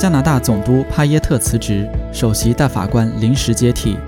加拿大总督帕耶特辞职，首席大法官临时接替。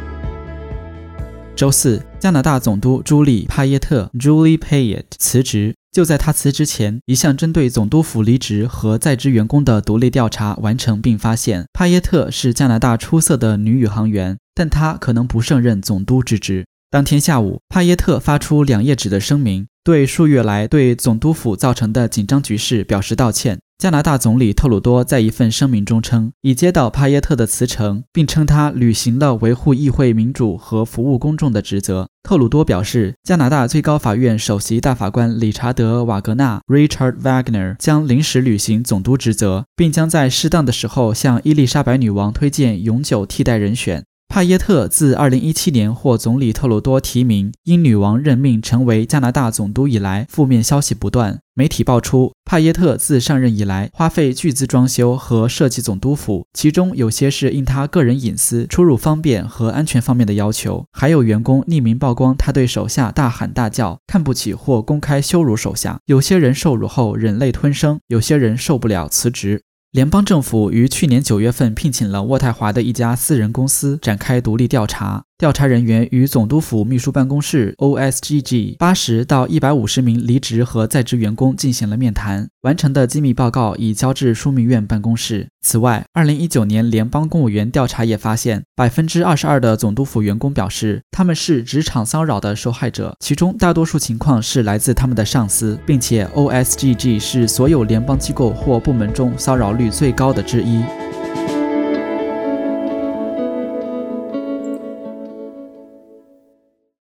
周四，加拿大总督朱莉·帕耶特 （Julie Payet） 辞职。就在他辞职前，一项针对总督府离职和在职员工的独立调查完成，并发现帕耶特是加拿大出色的女宇航员，但她可能不胜任总督之职。当天下午，帕耶特发出两页纸的声明，对数月来对总督府造成的紧张局势表示道歉。加拿大总理特鲁多在一份声明中称，已接到帕耶特的辞呈，并称他履行了维护议会民主和服务公众的职责。特鲁多表示，加拿大最高法院首席大法官理查德·瓦格纳 （Richard Wagner） 将临时履行总督职责，并将在适当的时候向伊丽莎白女王推荐永久替代人选。帕耶特自2017年获总理特鲁多提名，因女王任命成为加拿大总督以来，负面消息不断。媒体爆出，帕耶特自上任以来，花费巨资装修和设计总督府，其中有些是应他个人隐私、出入方便和安全方面的要求，还有员工匿名曝光他对手下大喊大叫、看不起或公开羞辱手下。有些人受辱后忍泪吞声，有些人受不了辞职。联邦政府于去年九月份聘请了渥太华的一家私人公司展开独立调查。调查人员与总督府秘书办公室 （OSGG） 八十到一百五十名离职和在职员工进行了面谈，完成的机密报告已交至枢密院办公室。此外，二零一九年联邦公务员调查也发现，百分之二十二的总督府员工表示他们是职场骚扰的受害者，其中大多数情况是来自他们的上司，并且 OSGG 是所有联邦机构或部门中骚扰率最高的之一。